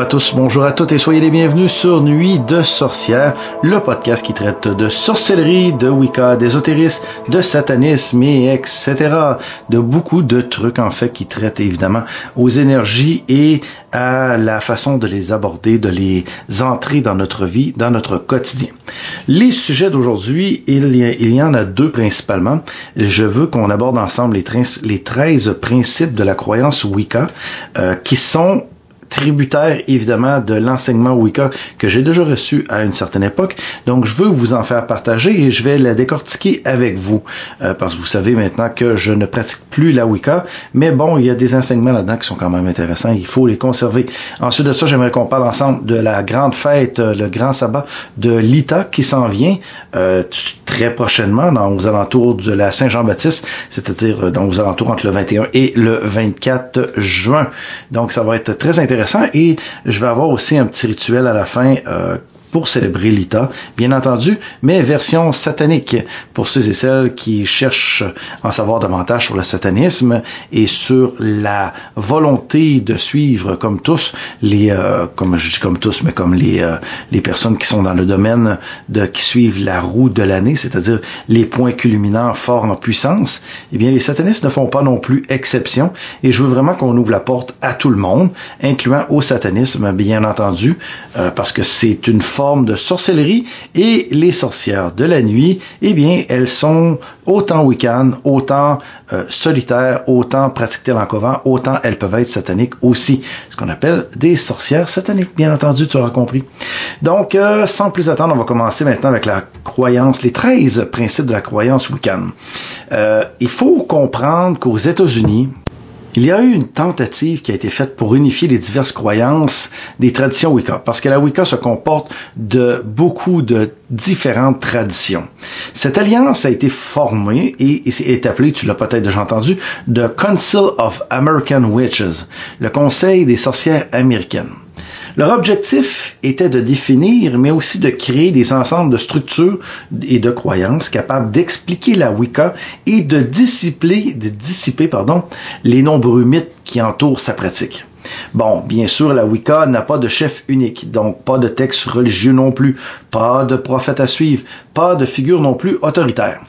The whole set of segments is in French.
Bonjour à tous, bonjour à toutes et soyez les bienvenus sur Nuit de sorcière, le podcast qui traite de sorcellerie, de Wicca, d'ésotérisme, de satanisme et etc. De beaucoup de trucs en fait qui traitent évidemment aux énergies et à la façon de les aborder, de les entrer dans notre vie, dans notre quotidien. Les sujets d'aujourd'hui, il, y en a deux principalement. Je veux qu'on aborde ensemble les, 13 principes de la croyance Wicca euh, qui sont tributaire évidemment de l'enseignement Wicca que j'ai déjà reçu à une certaine époque. Donc je veux vous en faire partager et je vais la décortiquer avec vous euh, parce que vous savez maintenant que je ne pratique plus la Wicca, mais bon, il y a des enseignements là-dedans qui sont quand même intéressants, il faut les conserver. Ensuite de ça, j'aimerais qu'on parle ensemble de la grande fête, euh, le grand sabbat de l'Ita qui s'en vient euh, très prochainement dans aux alentours de la Saint-Jean-Baptiste, c'est-à-dire dans aux alentours entre le 21 et le 24 juin. Donc ça va être très intéressant et je vais avoir aussi un petit rituel à la fin euh, pour célébrer l'Ita, bien entendu, mais version satanique pour ceux et celles qui cherchent à en savoir davantage sur le satanisme et sur la volonté de suivre comme tous les, euh, comme je dis comme tous, mais comme les euh, les personnes qui sont dans le domaine de qui suivent la roue de l'année, c'est-à-dire les points culminants forts en puissance. Eh bien, les satanistes ne font pas non plus exception et je veux vraiment qu'on ouvre la porte à tout le monde, incluant au satanisme, bien entendu, euh, parce que c'est une forme de sorcellerie et les sorcières de la nuit, eh bien, elles sont autant wiccan, autant euh, solitaires, autant pratiquées en couvent, autant elles peuvent être sataniques aussi. Ce qu'on appelle des sorcières sataniques, bien entendu, tu auras compris. Donc, euh, sans plus attendre, on va commencer maintenant avec la croyance, les 13 principes de la croyance wiccan. Euh, il faut comprendre qu'aux États-Unis, il y a eu une tentative qui a été faite pour unifier les diverses croyances des traditions Wicca, parce que la Wicca se comporte de beaucoup de différentes traditions. Cette alliance a été formée et est appelée, tu l'as peut-être déjà entendu, The Council of American Witches, le Conseil des sorcières américaines. Leur objectif était de définir, mais aussi de créer des ensembles de structures et de croyances capables d'expliquer la Wicca et de dissiper, les nombreux mythes qui entourent sa pratique. Bon, bien sûr, la Wicca n'a pas de chef unique, donc pas de texte religieux non plus, pas de prophète à suivre, pas de figure non plus autoritaire.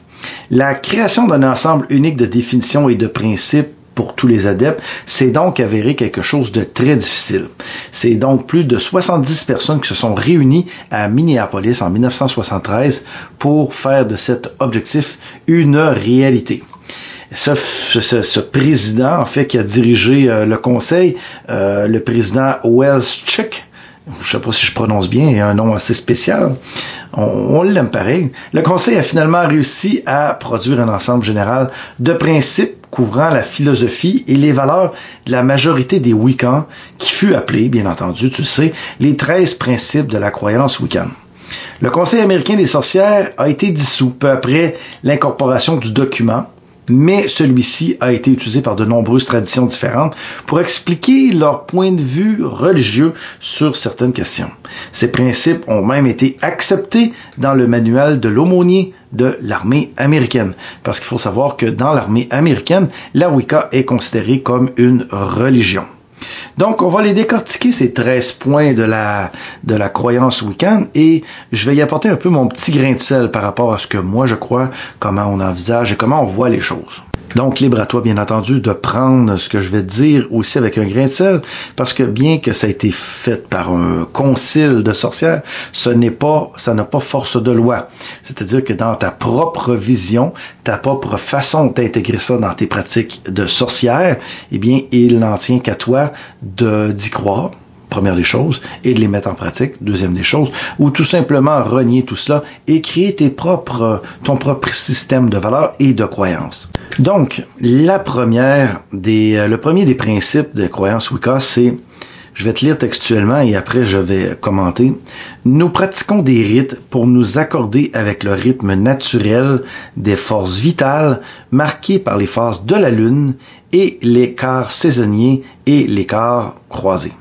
La création d'un ensemble unique de définitions et de principes pour tous les adeptes, c'est donc avéré quelque chose de très difficile. C'est donc plus de 70 personnes qui se sont réunies à Minneapolis en 1973 pour faire de cet objectif une réalité. Ce, ce, président, en fait, qui a dirigé euh, le conseil, euh, le président Wells Chick, je sais pas si je prononce bien, il a un nom assez spécial. On, on l'aime pareil. Le conseil a finalement réussi à produire un ensemble général de principes couvrant la philosophie et les valeurs de la majorité des Wiccans, qui fut appelé, bien entendu, tu sais, les 13 principes de la croyance Wiccan. Le Conseil américain des sorcières a été dissous peu après l'incorporation du document, mais celui-ci a été utilisé par de nombreuses traditions différentes pour expliquer leur point de vue religieux sur certaines questions. Ces principes ont même été acceptés dans le manuel de l'aumônier de l'armée américaine. Parce qu'il faut savoir que dans l'armée américaine, la Wicca est considérée comme une religion. Donc, on va les décortiquer, ces 13 points de la, de la croyance Wiccan, et je vais y apporter un peu mon petit grain de sel par rapport à ce que moi je crois, comment on envisage et comment on voit les choses. Donc, libre à toi, bien entendu, de prendre ce que je vais te dire aussi avec un grain de sel, parce que bien que ça a été fait par un concile de sorcières, ce n'est pas, ça n'a pas force de loi. C'est-à-dire que dans ta propre vision, ta propre façon d'intégrer ça dans tes pratiques de sorcière, eh bien, il n'en tient qu'à toi d'y croire première des choses, et de les mettre en pratique, deuxième des choses, ou tout simplement renier tout cela et créer tes propres, ton propre système de valeurs et de croyances. Donc, la première des, euh, le premier des principes de croyance Wicca, c'est je vais te lire textuellement et après je vais commenter. Nous pratiquons des rites pour nous accorder avec le rythme naturel des forces vitales marquées par les phases de la lune et les quarts saisonniers et les quarts croisés.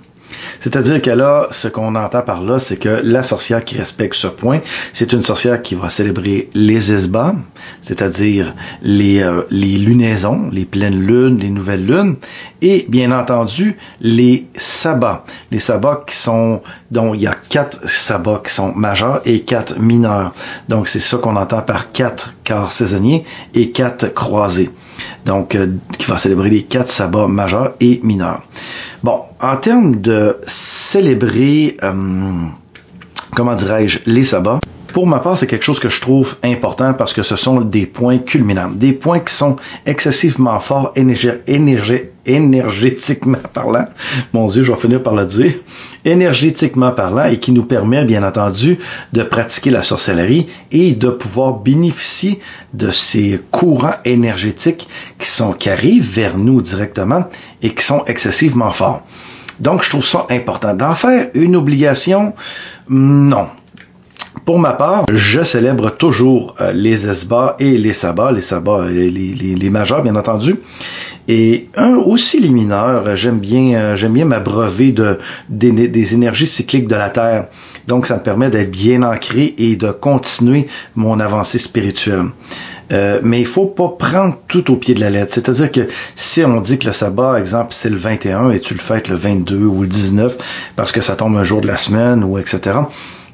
C'est-à-dire que là, ce qu'on entend par là, c'est que la sorcière qui respecte ce point, c'est une sorcière qui va célébrer les esbats, c'est-à-dire les, euh, les lunaisons, les pleines lunes, les nouvelles lunes, et bien entendu les sabbats. Les sabbats qui sont, dont il y a quatre sabbats qui sont majeurs et quatre mineurs. Donc c'est ça qu'on entend par quatre quarts saisonniers et quatre croisés. Donc euh, qui va célébrer les quatre sabbats majeurs et mineurs. Bon, en termes de célébrer, euh, comment dirais-je, les sabbats, pour ma part, c'est quelque chose que je trouve important parce que ce sont des points culminants, des points qui sont excessivement forts énergétiquement parlant. Mon Dieu, je vais finir par le dire. Énergétiquement parlant et qui nous permet, bien entendu, de pratiquer la sorcellerie et de pouvoir bénéficier de ces courants énergétiques qui sont, qui arrivent vers nous directement et qui sont excessivement forts. Donc, je trouve ça important. D'en faire une obligation, non. Pour ma part, je célèbre toujours euh, les esbats et les sabbats, les sabbats et les, les, majeurs, bien entendu. Et un aussi les mineurs, j'aime bien, euh, j'aime bien m'abreuver de, des, énergies cycliques de la Terre. Donc, ça me permet d'être bien ancré et de continuer mon avancée spirituelle. Euh, mais il faut pas prendre tout au pied de la lettre. C'est-à-dire que si on dit que le sabbat, exemple, c'est le 21 et tu le fêtes le 22 ou le 19 parce que ça tombe un jour de la semaine ou etc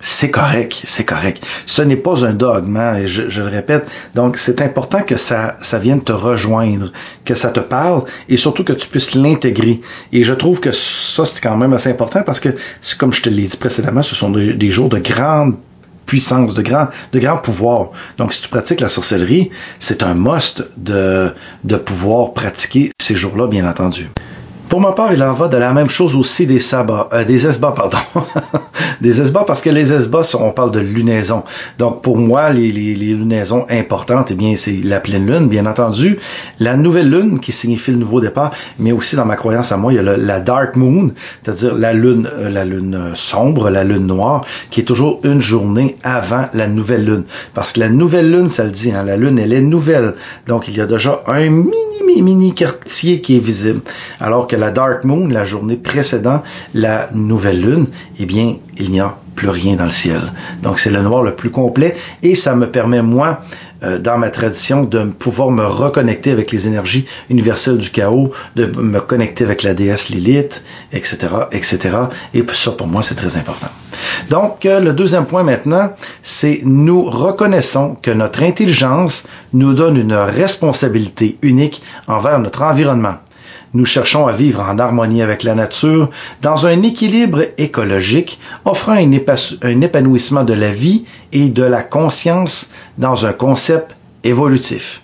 c'est correct, c'est correct. Ce n'est pas un dogme, hein, et je, le répète. Donc, c'est important que ça, ça vienne te rejoindre, que ça te parle, et surtout que tu puisses l'intégrer. Et je trouve que ça, c'est quand même assez important parce que, comme je te l'ai dit précédemment, ce sont des, jours de grande puissance, de grand, de grand pouvoir. Donc, si tu pratiques la sorcellerie, c'est un must de, de pouvoir pratiquer ces jours-là, bien entendu. Pour ma part, il en va de la même chose aussi des sabbats, euh, des esbats, pardon. des esbats parce que les esbats, on parle de lunaison. Donc pour moi, les, les, les lunaisons importantes, eh bien, c'est la pleine lune, bien entendu, la nouvelle lune qui signifie le nouveau départ, mais aussi dans ma croyance à moi, il y a la dark moon, c'est-à-dire la lune, euh, la lune sombre, la lune noire, qui est toujours une journée avant la nouvelle lune. Parce que la nouvelle lune, ça le dit, hein, la lune, elle est nouvelle. Donc il y a déjà un mini, mini, quartier qui est visible. Alors que la Dark Moon, la journée précédant la nouvelle lune, eh bien, il n'y a plus rien dans le ciel. Donc c'est le noir le plus complet et ça me permet moi euh, dans ma tradition de pouvoir me reconnecter avec les énergies universelles du chaos, de me connecter avec la déesse Lilith, etc., etc. Et ça pour moi c'est très important. Donc euh, le deuxième point maintenant, c'est nous reconnaissons que notre intelligence nous donne une responsabilité unique envers notre environnement. Nous cherchons à vivre en harmonie avec la nature, dans un équilibre écologique, offrant un, épanouissement de la vie et de la conscience dans un concept évolutif.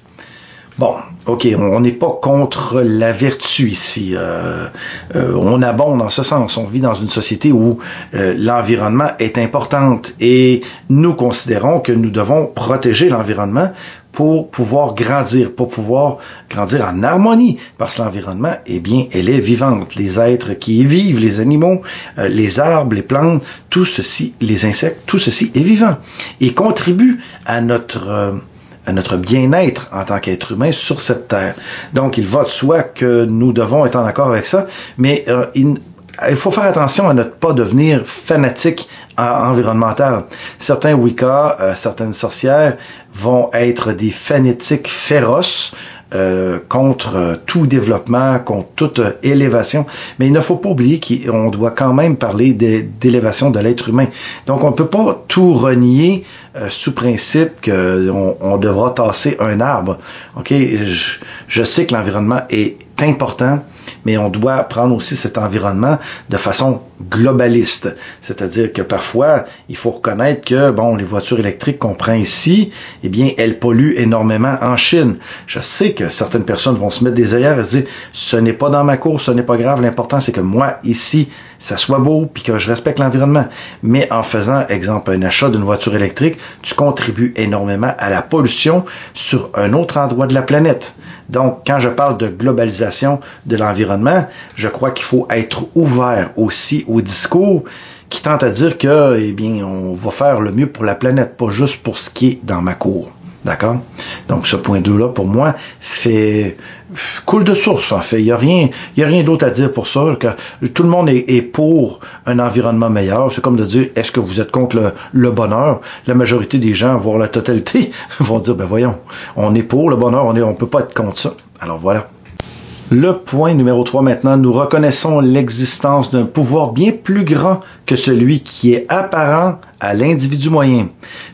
Bon, ok, on n'est pas contre la vertu ici. Euh, euh, on abonde dans ce sens. On vit dans une société où euh, l'environnement est important et nous considérons que nous devons protéger l'environnement pour pouvoir grandir, pour pouvoir grandir en harmonie, parce que l'environnement, eh bien, elle est vivante. Les êtres qui y vivent, les animaux, euh, les arbres, les plantes, tout ceci, les insectes, tout ceci est vivant et contribue à notre euh, à notre bien-être en tant qu'être humain sur cette terre. Donc, il va de soi que nous devons être en accord avec ça, mais euh, il, il faut faire attention à ne pas devenir fanatique environnemental. Certains Wicca, euh, certaines sorcières vont être des fanatiques féroces euh, contre euh, tout développement, contre toute élévation. Mais il ne faut pas oublier qu'on doit quand même parler d'élévation de l'être humain. Donc on ne peut pas tout renier sous principe qu'on on devra tasser un arbre. Ok, je, je sais que l'environnement est important, mais on doit prendre aussi cet environnement de façon globaliste. C'est-à-dire que parfois, il faut reconnaître que, bon, les voitures électriques qu'on prend ici, eh bien, elles polluent énormément en Chine. Je sais que certaines personnes vont se mettre des œillères et se dire, ce n'est pas dans ma course, ce n'est pas grave, l'important c'est que moi, ici, ça soit beau, puis que je respecte l'environnement. Mais en faisant, exemple, un achat d'une voiture électrique, tu contribues énormément à la pollution sur un autre endroit de la planète. Donc, quand je parle de globalisation de l'environnement, je crois qu'il faut être ouvert aussi au discours qui tente à dire que, eh bien, on va faire le mieux pour la planète, pas juste pour ce qui est dans ma cour. D'accord? Donc, ce point 2-là, pour moi, fait coule de source, en fait. Il n'y a rien, d'autre à dire pour ça. Que tout le monde est, pour un environnement meilleur. C'est comme de dire, est-ce que vous êtes contre le, bonheur? La majorité des gens, voire la totalité, vont dire, ben voyons, on est pour le bonheur, on est, on peut pas être contre ça. Alors voilà. Le point numéro 3 maintenant, nous reconnaissons l'existence d'un pouvoir bien plus grand que celui qui est apparent à l'individu moyen,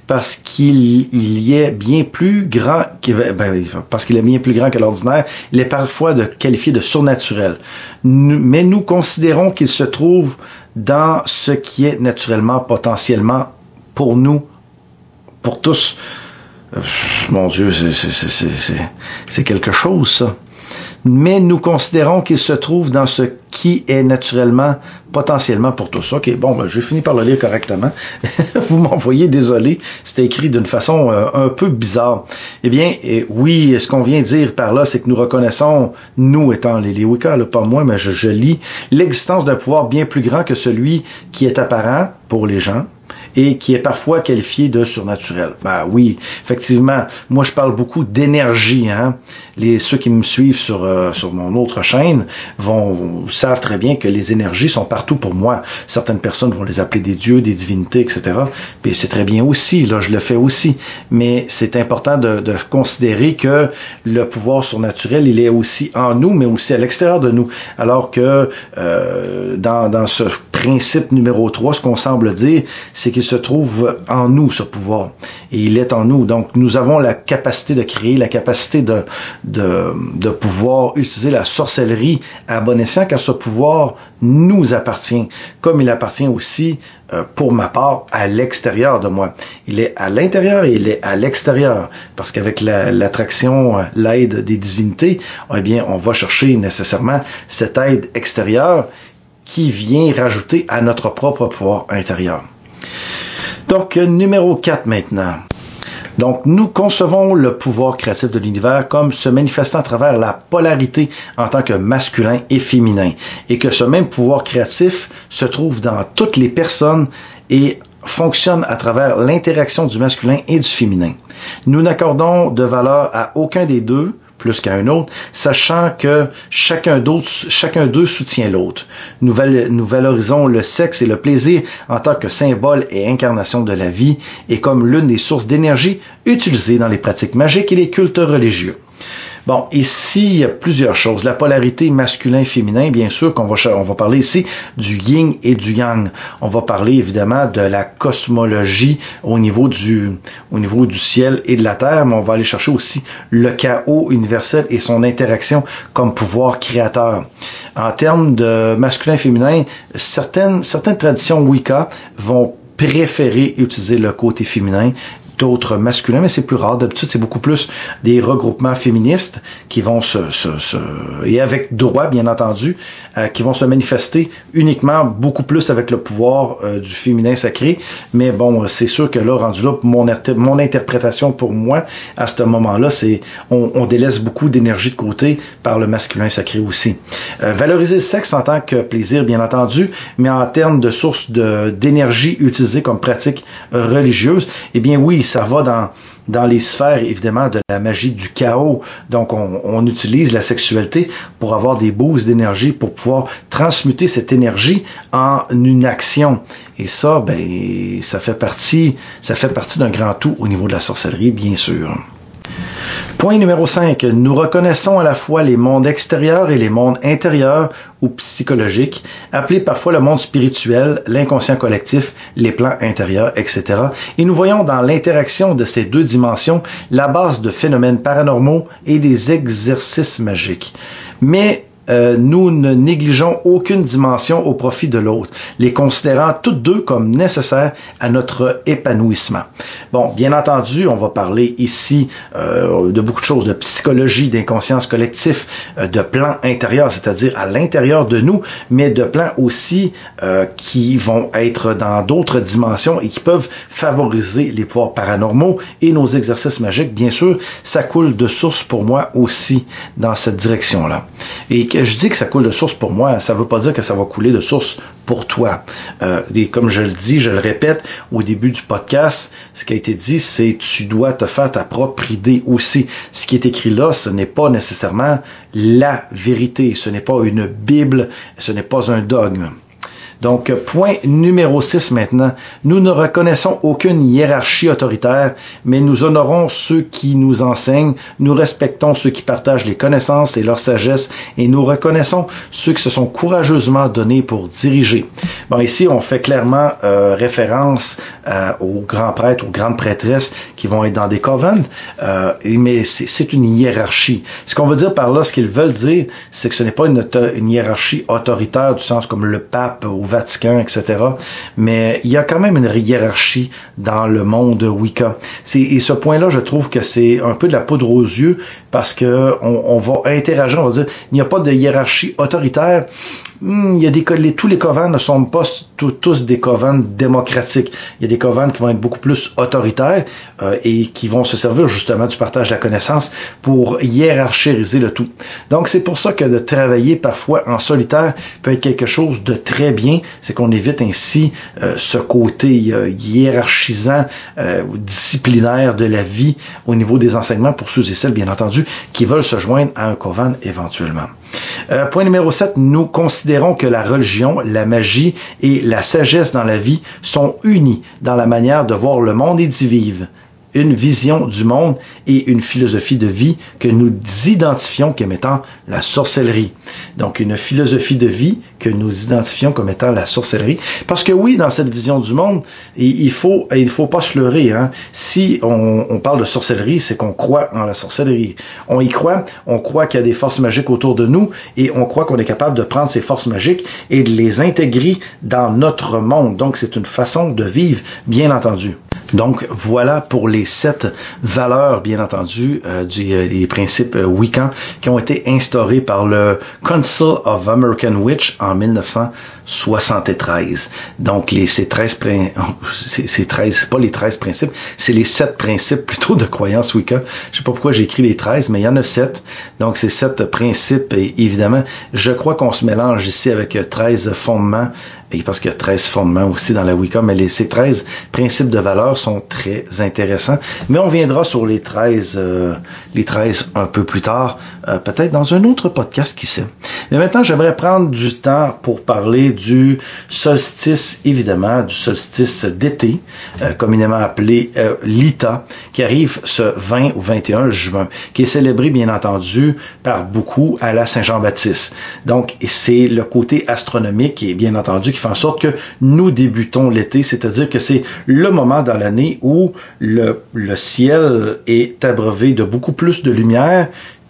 parce qu'il est bien plus grand, que l'ordinaire, il est parfois qualifié de surnaturel. mais nous considérons qu'il se trouve dans ce qui est naturellement, potentiellement, pour nous, pour tous. Euh, mon Dieu, c'est quelque chose, ça mais nous considérons qu'il se trouve dans ce qui est naturellement, potentiellement pour tous. OK, bon, ben, je finis par le lire correctement. Vous m'envoyez, désolé, c'était écrit d'une façon euh, un peu bizarre. Eh bien, oui, ce qu'on vient dire par là, c'est que nous reconnaissons, nous étant les, Wicca, pas moi, mais je lis, l'existence d'un pouvoir bien plus grand que celui qui est apparent pour les gens, et qui est parfois qualifié de surnaturel. Ben oui, effectivement, moi je parle beaucoup d'énergie. Hein? Les, ceux qui me suivent sur, euh, sur mon autre chaîne vont, savent très bien que les énergies sont partout pour moi. Certaines personnes vont les appeler des dieux, des divinités, etc. Puis c'est très bien aussi, là, je le fais aussi. Mais c'est important de, de considérer que le pouvoir surnaturel, il est aussi en nous, mais aussi à l'extérieur de nous. Alors que euh, dans, dans ce principe numéro 3, ce qu'on semble dire, c'est qu'il se trouve en nous, ce pouvoir. Et il est en nous. Donc, nous avons la capacité de créer, la capacité de, de, de pouvoir utiliser la sorcellerie à bon escient, car ce pouvoir nous appartient, comme il appartient aussi, euh, pour ma part, à l'extérieur de moi. Il est à l'intérieur et il est à l'extérieur. Parce qu'avec l'attraction, euh, l'aide des divinités, eh bien, on va chercher nécessairement cette aide extérieure qui vient rajouter à notre propre pouvoir intérieur. Donc, numéro 4 maintenant. Donc, nous concevons le pouvoir créatif de l'univers comme se manifestant à travers la polarité en tant que masculin et féminin, et que ce même pouvoir créatif se trouve dans toutes les personnes et fonctionne à travers l'interaction du masculin et du féminin. Nous n'accordons de valeur à aucun des deux, plus qu'à un autre, sachant que chacun d'eux soutient l'autre. Nous, nous, valorisons le sexe et le plaisir en tant que symbole et incarnation de la vie et comme l'une des sources d'énergie utilisées dans les pratiques magiques et les cultes religieux. Bon, ici, il y a plusieurs choses. La polarité masculin-féminin, bien sûr, qu'on va, on va parler ici du yin et du yang. On va parler évidemment de la cosmologie au niveau du, au niveau du ciel et de la terre, mais on va aller chercher aussi le chaos universel et son interaction comme pouvoir créateur. En termes de masculin-féminin, certaines, certaines traditions Wicca vont préférer utiliser le côté féminin d'autres masculins, mais c'est plus rare. D'habitude, c'est beaucoup plus des regroupements féministes qui vont se, se, se et avec droit, bien entendu, euh, qui vont se manifester uniquement beaucoup plus avec le pouvoir euh, du féminin sacré. Mais bon, c'est sûr que là, rendu là, mon, mon interprétation pour moi, à ce moment-là, c'est on, délaisse beaucoup d'énergie de côté par le masculin sacré aussi. Euh, valoriser le sexe en tant que plaisir, bien entendu, mais en termes de source d'énergie utilisée comme pratique religieuse, eh bien oui, ça va dans, les sphères, évidemment, de la magie du chaos. Donc, on, utilise la sexualité pour avoir des boosts d'énergie, pour pouvoir transmuter cette énergie en une action. Et ça, ben, ça fait partie d'un grand tout au niveau de la sorcellerie, bien sûr. Point numéro 5. Nous reconnaissons à la fois les mondes extérieurs et les mondes intérieurs ou psychologiques, appelés parfois le monde spirituel, l'inconscient collectif, les plans intérieurs, etc. Et nous voyons dans l'interaction de ces deux dimensions la base de phénomènes paranormaux et des exercices magiques. Mais euh, nous ne négligeons aucune dimension au profit de l'autre, les considérant toutes deux comme nécessaires à notre épanouissement. Bon, bien entendu, on va parler ici euh, de beaucoup de choses, de psychologie, d'inconscience collectif, euh, de plans intérieurs, c'est-à-dire à, l'intérieur de nous, mais de plans aussi qui vont être dans d'autres dimensions et qui peuvent favoriser les pouvoirs paranormaux et nos exercices magiques. Bien sûr, ça coule de source pour moi aussi dans cette direction-là. Je dis que ça coule de source pour moi, ça ne veut pas dire que ça va couler de source pour toi. Euh, et comme je le dis, je le répète au début du podcast, ce qui a été dit, c'est tu dois te faire ta propre idée aussi. Ce qui est écrit là, ce n'est pas nécessairement la vérité, ce n'est pas une Bible, ce n'est pas un dogme. Donc, point numéro 6 maintenant. Nous ne reconnaissons aucune hiérarchie autoritaire, mais nous honorons ceux qui nous enseignent, nous respectons ceux qui partagent les connaissances et leur sagesse, et nous reconnaissons ceux qui se sont courageusement donnés pour diriger. Bon, ici, on fait clairement euh, référence euh, aux grands prêtres, aux grandes prêtresses qui vont être dans des covens, euh, mais c'est une hiérarchie. Ce qu'on veut dire par là, ce qu'ils veulent dire, c'est que ce n'est pas une, hiérarchie autoritaire du sens comme le pape ou Vatican, etc. Mais il y a quand même une hiérarchie dans le monde Wicca. Et ce point-là, je trouve que c'est un peu de la poudre aux yeux parce que on, va interagir, on va dire, il n'y a pas de hiérarchie autoritaire. Hmm, il y a des tous les covens ne sont pas tous des covens démocratiques. Il y a des covens qui vont être beaucoup plus autoritaires euh, et qui vont se servir justement du partage de la connaissance pour hiérarchiser le tout. Donc c'est pour ça que de travailler parfois en solitaire peut être quelque chose de très bien. C'est qu'on évite ainsi euh, ce côté euh, hiérarchisant, disciplinaire de la vie au niveau des enseignements pour ceux et celles, bien entendu, qui veulent se joindre à un coven éventuellement. point numéro 7, nous considérons que la religion, la magie et la sagesse dans la vie sont unies dans la manière de voir le monde et d'y vivre une vision du monde et une philosophie de vie que nous identifions comme étant la sorcellerie. Donc une philosophie de vie que nous identifions comme étant la sorcellerie. Parce que oui, dans cette vision du monde, il faut il faut pas se leurrer. Hein. Si on, on parle de sorcellerie, c'est qu'on croit en la sorcellerie. On y croit, on croit qu'il y a des forces magiques autour de nous et on croit qu'on est capable de prendre ces forces magiques et de les intégrer dans notre monde. Donc c'est une façon de vivre, bien entendu. Donc voilà pour les sept valeurs, bien entendu, euh, du, euh, des principes euh, Wiccan qui ont été instaurés par le Council of American Witch en 1973. Donc les ces 13 c'est 13 pas les 13 principes, c'est les sept principes plutôt de croyance Wicca. Je sais pas pourquoi j'ai écrit les 13, mais il y en a sept. Donc ces sept principes et évidemment, je crois qu'on se mélange ici avec 13 fondements et parce qu'il y a 13 fondements aussi dans la Wicca, mais les, ces 13 principes de valeur sont très intéressants. Mais on viendra sur les 13, euh, les 13 un peu plus tard, euh, peut-être dans un autre podcast, qui sait. Mais maintenant, j'aimerais prendre du temps pour parler du solstice, évidemment, du solstice d'été, euh, communément appelé l'ITA, qui arrive ce 20 ou 21 juin, qui est célébré, bien entendu, par beaucoup à la Saint-Jean-Baptiste. Donc, c'est le côté astronomique et bien entendu qui fait en sorte que nous débutons l'été, c'est-à-dire que c'est le moment dans l'année où le, le ciel est abreuvé de beaucoup plus de lumière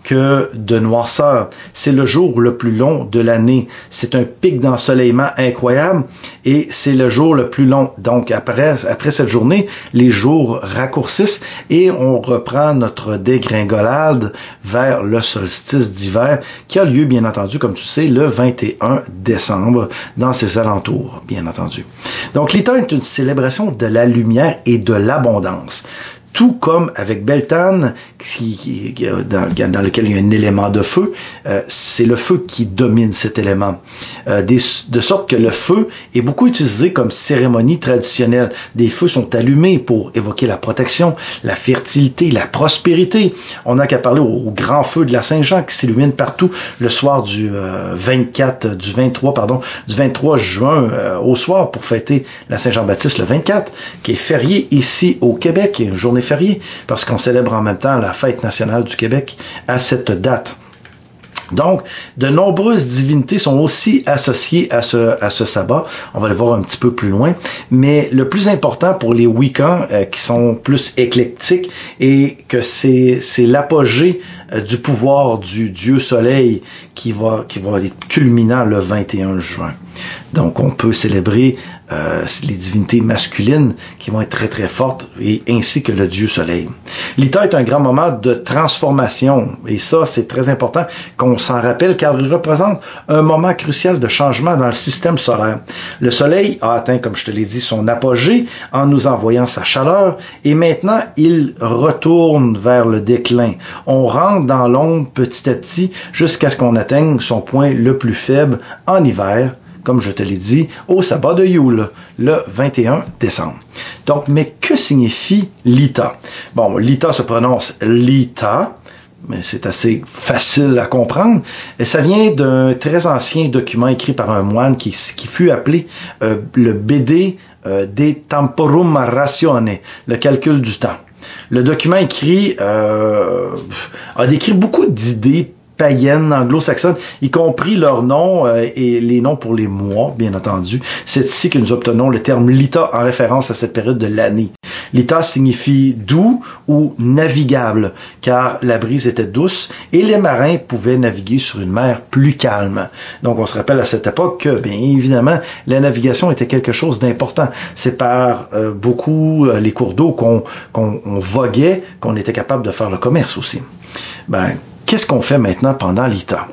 que de noirceur. C'est le jour le plus long de l'année. C'est un pic d'ensoleillement incroyable et c'est le jour le plus long. Donc après, après cette journée, les jours raccourcissent et on reprend notre dégringolade vers le solstice d'hiver qui a lieu, bien entendu, comme tu sais, le 21 décembre dans ses alentours, bien entendu. Donc l'état est une célébration de la lumière et de l'abondance tout comme avec Beltane, qui, dans, lequel il y a un élément de feu, euh, c'est le feu qui domine cet élément. Euh, de sorte que le feu est beaucoup utilisé comme cérémonie traditionnelle. Des feux sont allumés pour évoquer la protection, la fertilité, la prospérité. On n'a qu'à parler au, grand feu de la Saint-Jean qui s'illumine partout le soir du 24, euh, du 23, pardon, du 23 juin au soir pour fêter la Saint-Jean-Baptiste le 24, qui est férié ici au Québec, une journée férié parce qu'on célèbre en même temps la fête nationale du Québec à cette date. Donc, de nombreuses divinités sont aussi associées à ce, sabbat. On va le voir un petit peu plus loin. Mais le plus important pour les Wiccans, euh, qui sont plus éclectiques, et que c'est, l'apogée euh, du pouvoir du dieu soleil qui va être culminant le 21 juin. Donc on peut célébrer euh, les divinités masculines qui vont être très très fortes et ainsi que le dieu soleil. L'Ita est un grand moment de transformation et ça c'est très important qu'on s'en rappelle car il représente un moment crucial de changement dans le système solaire. Le soleil a atteint, comme je te l'ai dit, son apogée en nous envoyant sa chaleur et maintenant il retourne vers le déclin. On rentre dans l'ombre petit à petit jusqu'à ce qu'on atteigne son point le plus faible en hiver comme je te l'ai dit, au sabbat de Yule, le 21 décembre. Donc, mais que signifie l'Ita? Bon, l'Ita se prononce l'Ita, mais c'est assez facile à comprendre. Et ça vient d'un très ancien document écrit par un moine qui, fut appelé euh, le BD euh, de Temporum Ratione, le calcul du temps. Le document écrit euh, a décrit beaucoup d'idées païennes anglo-saxonnes, y compris leurs noms euh, et les noms pour les mois, bien entendu. C'est ici que nous obtenons le terme lita en référence à cette période de l'année. Lita signifie doux ou navigable, car la brise était douce et les marins pouvaient naviguer sur une mer plus calme. Donc on se rappelle à cette époque que, bien évidemment, la navigation était quelque chose d'important. C'est par euh, beaucoup euh, les cours d'eau qu'on voguait qu'on était capable de faire le commerce aussi. Ben, Qu'est-ce qu'on fait maintenant pendant l'ITA?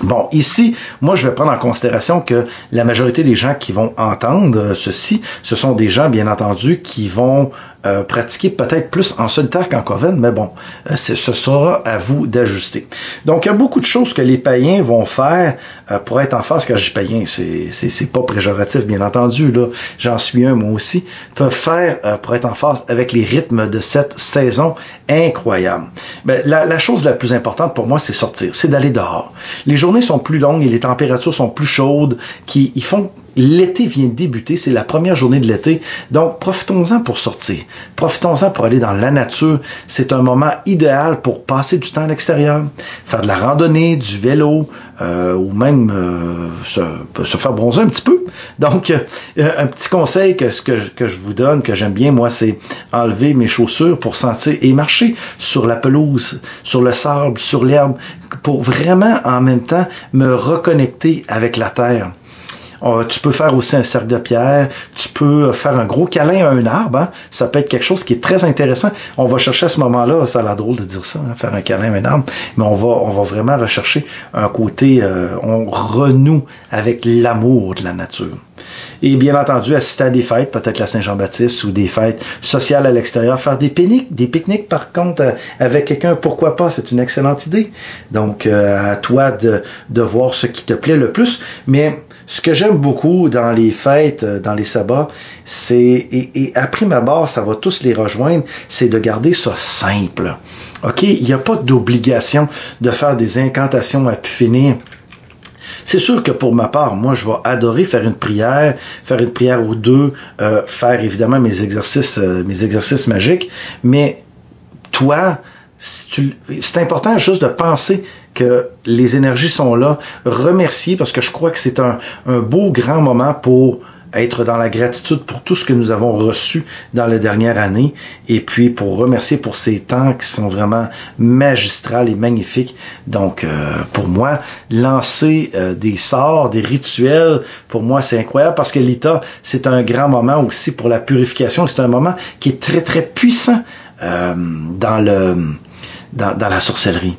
Bon, ici, moi, je vais prendre en considération que la majorité des gens qui vont entendre ceci, ce sont des gens, bien entendu, qui vont euh, pratiquer peut-être plus en solitaire qu'en coven, mais bon, euh, ce sera à vous d'ajuster. Donc, il y a beaucoup de choses que les païens vont faire euh, pour être en face quand je dis païen. C'est pas préjoratif, bien entendu, là. J'en suis un, moi aussi. Peuvent faire pour être en face avec les rythmes de cette saison incroyable. Ben, la, la chose la plus importante pour moi, c'est sortir, c'est d'aller dehors. Les journées sont plus longues et les températures sont plus chaudes, qui ils font L'été vient de débuter, c'est la première journée de l'été, donc profitons-en pour sortir. Profitons-en pour aller dans la nature. C'est un moment idéal pour passer du temps à l'extérieur, faire de la randonnée, du vélo, euh, ou même euh, se, faire bronzer un petit peu. Donc, euh, un petit conseil que, je vous donne, que j'aime bien, moi, c'est enlever mes chaussures pour sentir et marcher sur la pelouse, sur le sable, sur l'herbe, pour vraiment en même temps me reconnecter avec la terre. Euh, tu peux faire aussi un cercle de pierre. Tu peux faire un gros câlin à un arbre. Hein. Ça peut être quelque chose qui est très intéressant. On va chercher à ce moment-là, ça a l'air drôle de dire ça, hein, faire un câlin à un arbre, mais on va, on va vraiment rechercher un côté, euh, on renoue avec l'amour de la nature. Et bien entendu, assister à des fêtes, peut-être la Saint-Jean-Baptiste ou des fêtes sociales à l'extérieur, faire des pique-niques, des pique-niques par contre euh, avec quelqu'un, pourquoi pas, c'est une excellente idée. Donc à toi de, de voir ce qui te plaît le plus, mais ce que j'aime beaucoup dans les fêtes, euh, dans les sabbats, c'est, et, et à prime abord, ça va tous les rejoindre, c'est de garder ça simple. OK? Il n'y a pas d'obligation de faire des incantations à pu finir. C'est sûr que pour ma part, moi, je vais adorer faire une prière, faire une prière ou deux, euh, faire évidemment mes exercices, euh, mes exercices magiques, mais toi, c'est important juste de penser que les énergies sont là, remercier parce que je crois que c'est un, beau grand moment pour être dans la gratitude pour tout ce que nous avons reçu dans la dernière année et puis pour remercier pour ces temps qui sont vraiment magistrales et magnifiques. Donc euh, pour moi, lancer euh, des sorts, des rituels, pour moi c'est incroyable parce que l'État, c'est un grand moment aussi pour la purification. C'est un moment qui est très très puissant euh, dans le dans la sorcellerie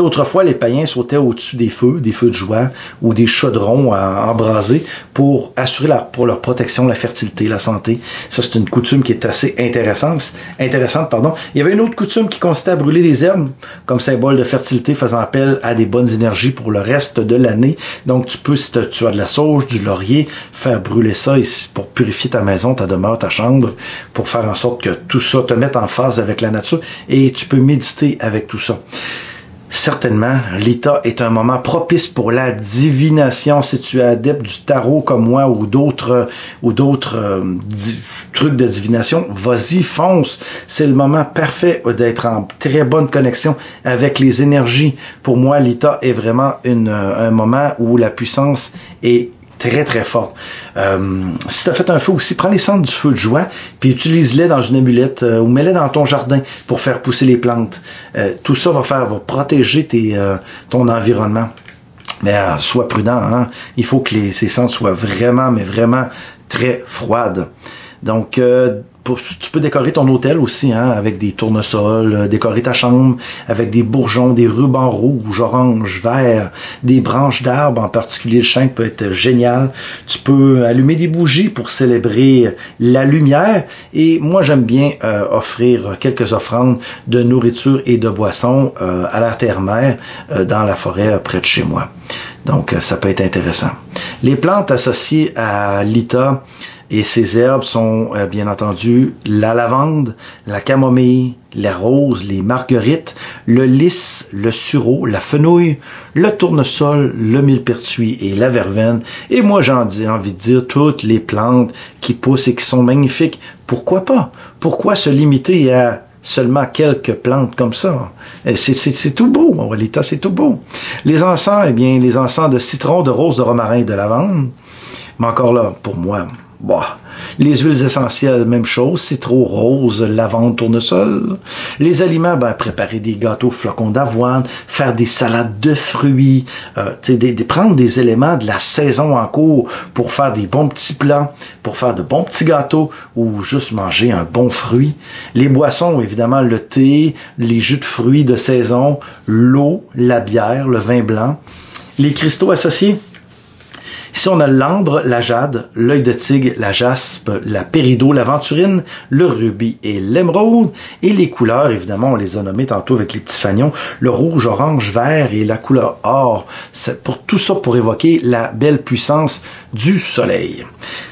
autrefois, les païens sautaient au-dessus des feux, des feux de joie ou des chaudrons embrasés pour assurer leur, protection, la fertilité, la santé. Ça, c'est une coutume qui est assez intéressante. intéressante pardon. Il y avait une autre coutume qui consistait à brûler des herbes comme symbole de fertilité, faisant appel à des bonnes énergies pour le reste de l'année. Donc, tu peux, si tu as de la sauge, du laurier, faire brûler ça pour purifier ta maison, ta demeure, ta chambre, pour faire en sorte que tout ça te mette en phase avec la nature et tu peux méditer avec tout ça. Certainement, l'état est un moment propice pour la divination. Si tu es adepte du tarot comme moi ou d'autres ou d'autres euh, trucs de divination, vas-y, fonce. C'est le moment parfait d'être en très bonne connexion avec les énergies. Pour moi, l'état est vraiment une, un moment où la puissance est très très forte. Euh, si tu as fait un feu aussi, prends les cendres du feu de joie, puis utilise-les dans une amulette euh, ou mets-les dans ton jardin pour faire pousser les plantes. Euh, tout ça va faire, va protéger tes, ton environnement. Mais euh, sois prudent, hein? il faut que les, ces cendres soient vraiment, mais vraiment très froides. Donc, euh, tu peux décorer ton hôtel aussi hein, avec des tournesols, euh, décorer ta chambre avec des bourgeons, des rubans rouges, orange, vert, des branches d'arbres, en particulier le chêne peut être génial. Tu peux allumer des bougies pour célébrer la lumière. Et moi, j'aime bien euh, offrir quelques offrandes de nourriture et de boissons à la terre-mère dans la forêt près de chez moi. Donc, ça peut être intéressant. Les plantes associées à l'ITA, et ces herbes sont euh, bien entendu la lavande, la camomille, les roses, les marguerites, le lys, le sureau, la fenouil, le tournesol, le millepertuis et la verveine. Et moi j'en ai envie de dire toutes les plantes qui poussent et qui sont magnifiques. Pourquoi pas? Pourquoi se limiter à seulement quelques plantes comme ça? C'est tout beau, en réalité, c'est tout beau. Les encens, eh bien, les encens de citron, de rose, de romarin et de lavande. Mais encore là, pour moi, Bah, les huiles essentielles, même chose, citron, rose, lavande, tournesol. Les aliments, ben, préparer des gâteaux flocons d'avoine, faire des salades de fruits, euh, prendre des éléments de la saison en cours pour faire des bons petits plats, pour faire de bons petits gâteaux ou juste manger un bon fruit. Les boissons, évidemment, le thé, les jus de fruits de saison, l'eau, la bière, le vin blanc. Les cristaux associés, Ici, on a l'ambre, la jade, l'œil de tigre, la jaspe, la pérido, l'aventurine, le rubis et l'émeraude. Et les couleurs, évidemment, on les a nommées tantôt avec les petits fanions. Le rouge, orange, vert et la couleur or. Pour tout ça pour évoquer la belle puissance du soleil.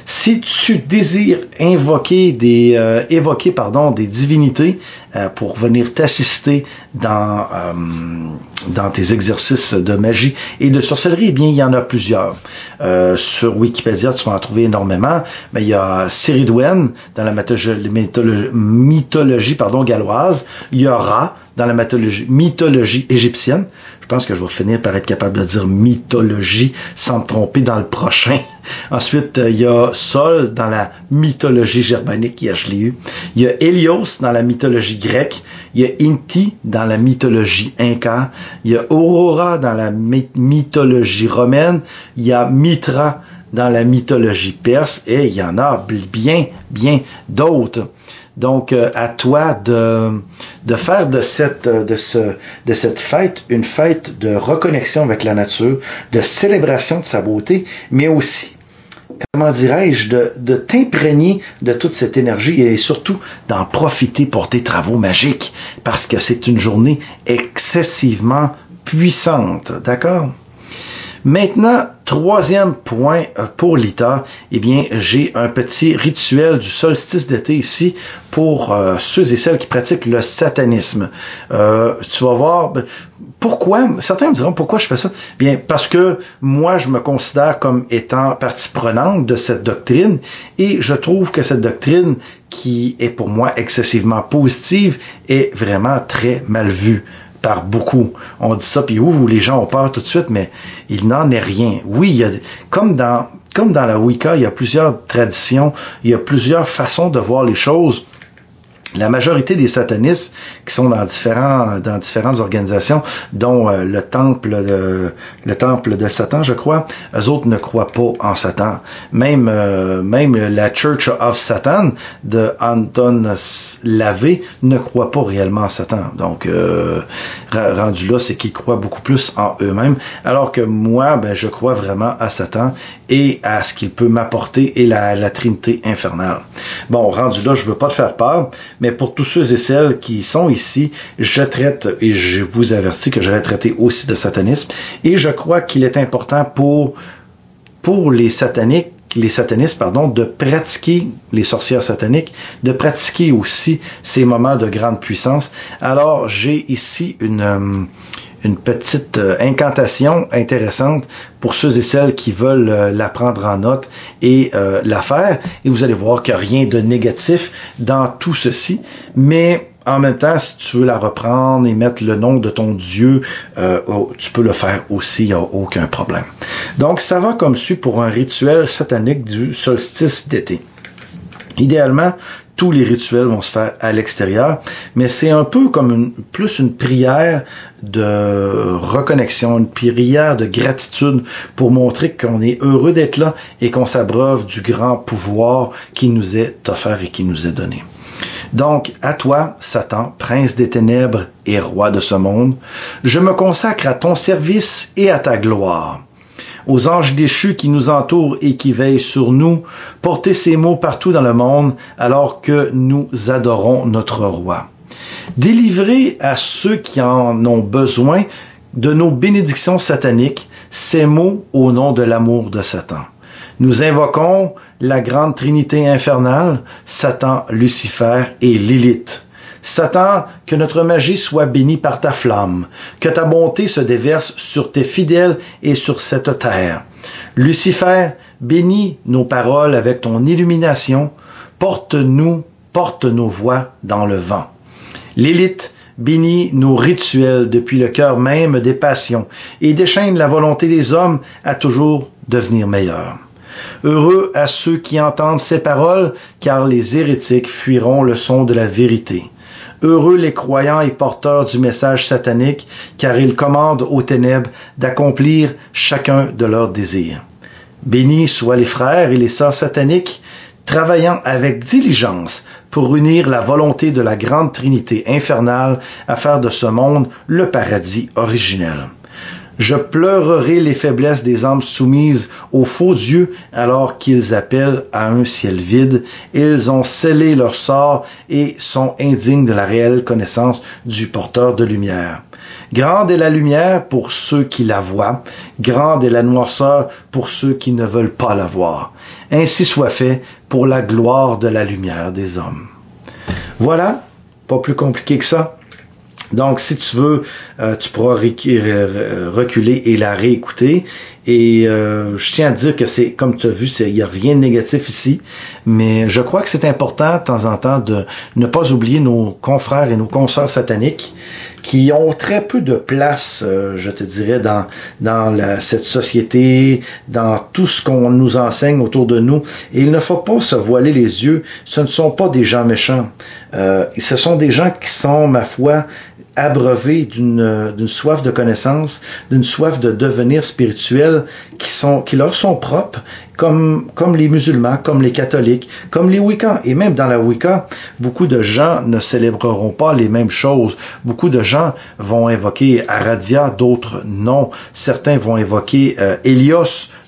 Si tu désires invoquer des, euh, évoquer des divinités euh, pour venir t'assister dans, euh, dans tes exercices de magie et de sorcellerie, eh bien, il y en a plusieurs. sur Wikipédia, tu vas en trouver énormément. Mais il y a Ceridwen dans la mythologie, pardon, galloise. Il y a dans la mythologie, égyptienne. Je pense que je vais finir par être capable de dire mythologie sans me tromper dans le prochain. Ensuite, euh, il y a Sol dans la mythologie germanique, je l'ai eu. Il y a Hélios dans la mythologie grecque. Il y a Inti dans la mythologie inca. Il y a Aurora dans la mythologie romaine. Il y a Mitra dans la mythologie perse. Et il y en a bien, bien d'autres. Donc, euh, à toi de, de faire de cette, de, ce, de cette fête une fête de reconnexion avec la nature, de célébration de sa beauté, mais aussi, comment dirais-je, de, de t'imprégner de toute cette énergie et surtout d'en profiter pour tes travaux magiques, parce que c'est une journée excessivement puissante, d'accord? Maintenant, troisième point euh, pour l'ITA, eh bien, j'ai un petit rituel du solstice d'été ici pour euh, ceux et celles qui pratiquent le satanisme. Euh, tu vas voir, ben, pourquoi, certains me diront pourquoi je fais ça? Bien, parce que moi, je me considère comme étant partie prenante de cette doctrine et je trouve que cette doctrine qui est pour moi excessivement positive est vraiment très mal vue par beaucoup. On dit ça, puis ouh, les gens ont peur tout de suite, mais il n'en est rien. Oui, il y a, comme dans, comme dans la Wicca, il y a plusieurs traditions, il y a plusieurs façons de voir les choses la majorité des satanistes qui sont dans différents dans différentes organisations, dont euh, le temple de le temple de Satan, je crois, eux autres ne croient pas en Satan. Même euh, même la Church of Satan de Anton Lavey ne croit pas réellement en Satan. Donc euh, rendu là, c'est qu'ils croient beaucoup plus en eux-mêmes, alors que moi, ben je crois vraiment à Satan et à ce qu'il peut m'apporter et la, Trinité infernale. Bon, rendu là, je veux pas te faire peur mais pour tous ceux et celles qui sont ici, je traite, et je vous avertis que je vais traiter aussi de satanisme, et je crois qu'il est important pour, pour les sataniques, les satanistes, pardon, de pratiquer les sorcières sataniques, de pratiquer aussi ces moments de grande puissance. Alors, j'ai ici une, euh, petite euh, incantation intéressante pour ceux et celles qui veulent euh, la prendre en note et la faire. Et vous allez voir qu'il n'y a rien de négatif dans tout ceci. Mais en même temps, si tu veux la reprendre et mettre le nom de ton Dieu, tu peux le faire aussi, il n'y a aucun problème. Donc, ça va comme suit pour un rituel satanique du solstice d'été. Idéalement, tous les rituels vont se faire à l'extérieur, mais c'est un peu comme une, plus une prière de reconnexion, une prière de gratitude pour montrer qu'on est heureux d'être là et qu'on s'abreuve du grand pouvoir qui nous est offert et qui nous est donné. Donc, à toi, Satan, prince des ténèbres et roi de ce monde, je me consacre à ton service et à ta gloire aux anges déchus qui nous entourent et qui veillent sur nous, portez ces mots partout dans le monde alors que nous adorons notre roi. Délivrez à ceux qui en ont besoin de nos bénédictions sataniques ces mots au nom de l'amour de Satan. Nous invoquons la grande trinité infernale, Satan, Lucifer et Lilith. Satan, que notre magie soit bénie par ta flamme, que ta bonté se déverse sur tes fidèles et sur cette terre. Lucifer, bénis nos paroles avec ton illumination, porte-nous, porte nos voix dans le vent. Lilith, bénis nos rituels depuis le cœur même des passions et déchaîne la volonté des hommes à toujours devenir meilleurs. Heureux à ceux qui entendent ces paroles, car les hérétiques fuiront le son de la vérité. Heureux les croyants et porteurs du message satanique, car ils commandent aux ténèbres d'accomplir chacun de leurs désirs. Bénis soient les frères et les sœurs sataniques, travaillant avec diligence pour unir la volonté de la grande Trinité infernale à faire de ce monde le paradis originel. Je pleurerai les faiblesses des âmes soumises aux faux dieux alors qu'ils appellent à un ciel vide. Ils ont scellé leur sort et sont indignes de la réelle connaissance du porteur de lumière. Grande est la lumière pour ceux qui la voient, grande est la noirceur pour ceux qui ne veulent pas la voir. Ainsi soit fait pour la gloire de la lumière des hommes. Voilà, pas plus compliqué que ça. Donc, si tu veux, euh, tu pourras reculer et la réécouter. Et euh, je tiens à dire que c'est, comme tu as vu, il n'y a rien de négatif ici, mais je crois que c'est important de temps en temps de ne pas oublier nos confrères et nos consoeurs sataniques qui ont très peu de place, euh, je te dirais, dans, cette société, dans tout ce qu'on nous enseigne autour de nous. Et il ne faut pas se voiler les yeux. Ce ne sont pas des gens méchants. Euh, ce sont des gens qui sont, ma foi, abreuvés d'une soif de connaissance, d'une soif de devenir spirituel, qui sont qui leur sont propres, comme comme les musulmans, comme les catholiques, comme les Wiccans. Et même dans la Wicca, beaucoup de gens ne célébreront pas les mêmes choses. Beaucoup de gens vont invoquer Aradia, d'autres non. Certains vont évoquer euh,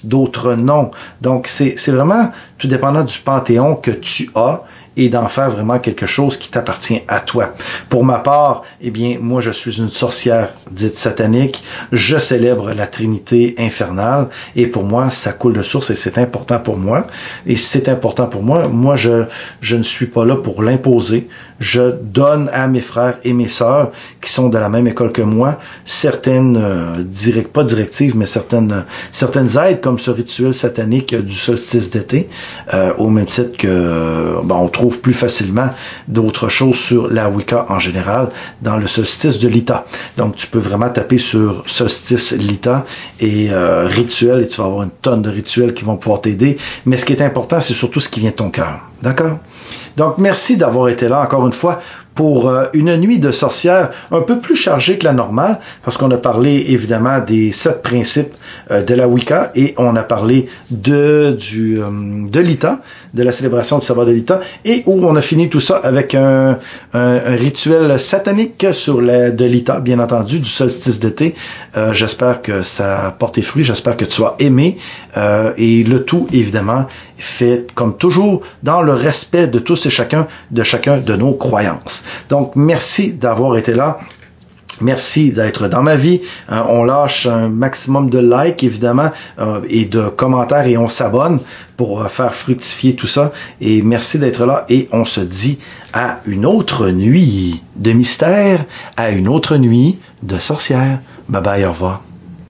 d'autres non. Donc c'est vraiment tout dépendant du panthéon que tu as et d'en faire vraiment quelque chose qui t'appartient à toi. Pour ma part, eh bien, moi, je suis une sorcière dite satanique. Je célèbre la Trinité infernale et pour moi, ça coule de source et c'est important pour moi. Et c'est important pour moi, moi, je, je ne suis pas là pour l'imposer. Je donne à mes frères et mes sœurs qui sont de la même école que moi certaines, euh, pas directives, mais certaines, certaines aides comme ce rituel satanique du solstice d'été, euh, au même titre que, bon, on trouve plus facilement d'autres choses sur la Wicca en général dans le solstice de Lita. Donc tu peux vraiment taper sur solstice Lita et euh, rituel et tu vas avoir une tonne de rituels qui vont pouvoir t'aider. Mais ce qui est important, c'est surtout ce qui vient de ton cœur. D'accord? Donc merci d'avoir été là encore une fois pour euh, une nuit de sorcière un peu plus chargée que la normale, parce qu'on a parlé évidemment des sept principes euh, de la Wicca et on a parlé de du euh, de l'Ita, de la célébration du sabbat de l'Ita, et où on a fini tout ça avec un, un, rituel satanique sur la de l'Ita, bien entendu, du solstice d'été. j'espère que ça a porté fruit, j'espère que tu as aimé, et le tout évidemment fait comme toujours dans le respect de tous et chacun de chacun de nos croyances. Donc merci d'avoir été là. Merci d'être dans ma vie. Euh, on lâche un maximum de likes, évidemment, euh, et de commentaires et on s'abonne pour euh, faire fructifier tout ça. Et merci d'être là et on se dit à une autre nuit de mystère, à une autre nuit de sorcière. Bye bye, au revoir.